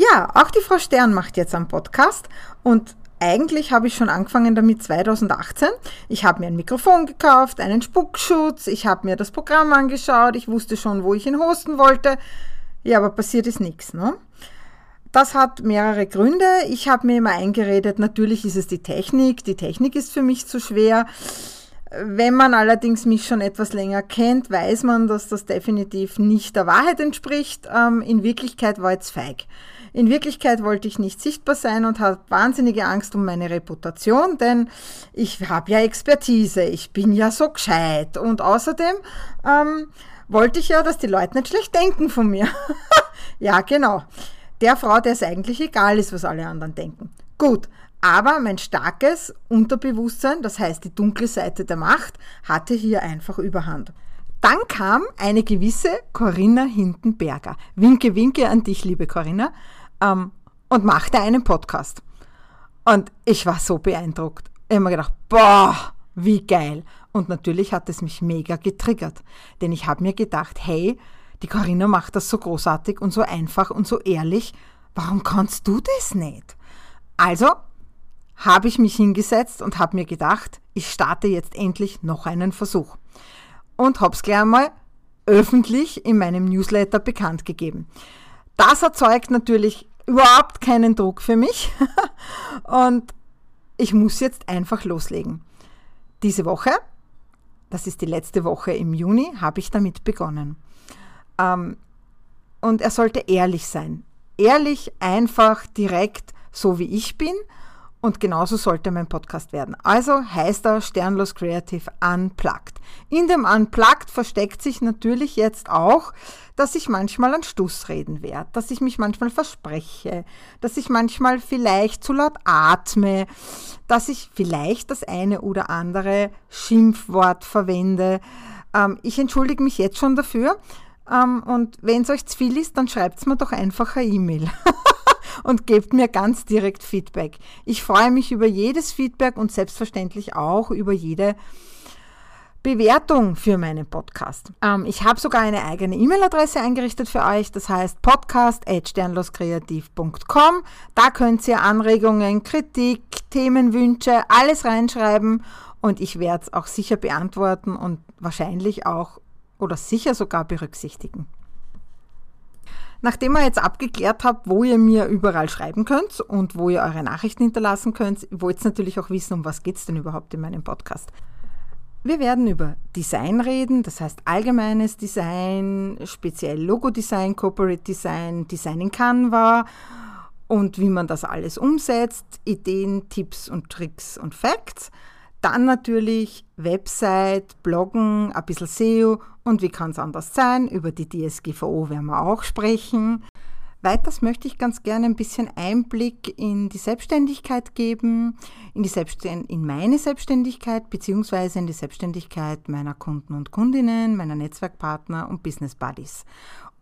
Ja, auch die Frau Stern macht jetzt einen Podcast und eigentlich habe ich schon angefangen damit 2018. Ich habe mir ein Mikrofon gekauft, einen Spuckschutz, ich habe mir das Programm angeschaut, ich wusste schon, wo ich ihn hosten wollte. Ja, aber passiert ist nichts. Ne? Das hat mehrere Gründe. Ich habe mir immer eingeredet, natürlich ist es die Technik. Die Technik ist für mich zu schwer. Wenn man allerdings mich schon etwas länger kennt, weiß man, dass das definitiv nicht der Wahrheit entspricht. Ähm, in Wirklichkeit war es feig. In Wirklichkeit wollte ich nicht sichtbar sein und habe wahnsinnige Angst um meine Reputation, denn ich habe ja Expertise, ich bin ja so gescheit und außerdem ähm, wollte ich ja, dass die Leute nicht schlecht denken von mir. ja, genau. Der Frau, der es eigentlich egal ist, was alle anderen denken. Gut, aber mein starkes Unterbewusstsein, das heißt die dunkle Seite der Macht, hatte hier einfach Überhand. Dann kam eine gewisse Corinna Hindenberger. Winke, winke an dich, liebe Corinna ähm, und machte einen Podcast. Und ich war so beeindruckt. Ich habe mir gedacht, boah, wie geil. Und natürlich hat es mich mega getriggert. Denn ich habe mir gedacht, hey, die Corinna macht das so großartig und so einfach und so ehrlich. Warum kannst du das nicht? Also habe ich mich hingesetzt und habe mir gedacht, ich starte jetzt endlich noch einen Versuch. Und habe es gleich einmal öffentlich in meinem Newsletter bekannt gegeben. Das erzeugt natürlich überhaupt keinen Druck für mich. Und ich muss jetzt einfach loslegen. Diese Woche, das ist die letzte Woche im Juni, habe ich damit begonnen. Ähm, und er sollte ehrlich sein. Ehrlich, einfach, direkt, so wie ich bin und genauso sollte mein Podcast werden. Also heißt er Sternlos Creative Unplugged. In dem Unplugged versteckt sich natürlich jetzt auch, dass ich manchmal an Stuss reden werde, dass ich mich manchmal verspreche, dass ich manchmal vielleicht zu laut atme, dass ich vielleicht das eine oder andere Schimpfwort verwende. Ähm, ich entschuldige mich jetzt schon dafür. Ähm, und wenn es euch zu viel ist, dann schreibt es mir doch einfach eine E-Mail. und gebt mir ganz direkt Feedback. Ich freue mich über jedes Feedback und selbstverständlich auch über jede Bewertung für meinen Podcast. Ähm, ich habe sogar eine eigene E-Mail-Adresse eingerichtet für euch, das heißt podcast.sternloskreativ.com. Da könnt ihr Anregungen, Kritik, Themenwünsche, alles reinschreiben und ich werde es auch sicher beantworten und wahrscheinlich auch oder sicher sogar berücksichtigen. Nachdem ihr jetzt abgeklärt habt, wo ihr mir überall schreiben könnt und wo ihr eure Nachrichten hinterlassen könnt, wollt ihr natürlich auch wissen, um was geht es denn überhaupt in meinem Podcast. Wir werden über Design reden, das heißt allgemeines Design, speziell Logo-Design, Corporate Design, Design in Canva und wie man das alles umsetzt, Ideen, Tipps und Tricks und Facts. Dann natürlich Website, Bloggen, ein bisschen SEO und wie kann es anders sein? Über die DSGVO werden wir auch sprechen. Weiters möchte ich ganz gerne ein bisschen Einblick in die Selbstständigkeit geben, in, die Selbstständ in meine Selbstständigkeit beziehungsweise in die Selbstständigkeit meiner Kunden und Kundinnen, meiner Netzwerkpartner und Business Buddies.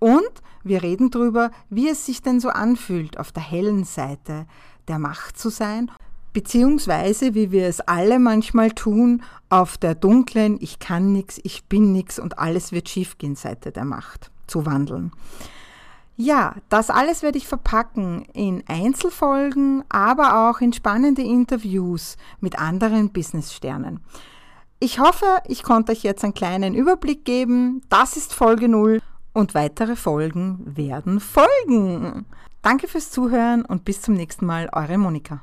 Und wir reden darüber, wie es sich denn so anfühlt, auf der hellen Seite der Macht zu sein beziehungsweise wie wir es alle manchmal tun, auf der dunklen Ich kann nichts, ich bin nichts und alles wird schiefgehen Seite der Macht zu wandeln. Ja, das alles werde ich verpacken in Einzelfolgen, aber auch in spannende Interviews mit anderen Businesssternen. Ich hoffe, ich konnte euch jetzt einen kleinen Überblick geben. Das ist Folge 0 und weitere Folgen werden folgen. Danke fürs Zuhören und bis zum nächsten Mal, eure Monika.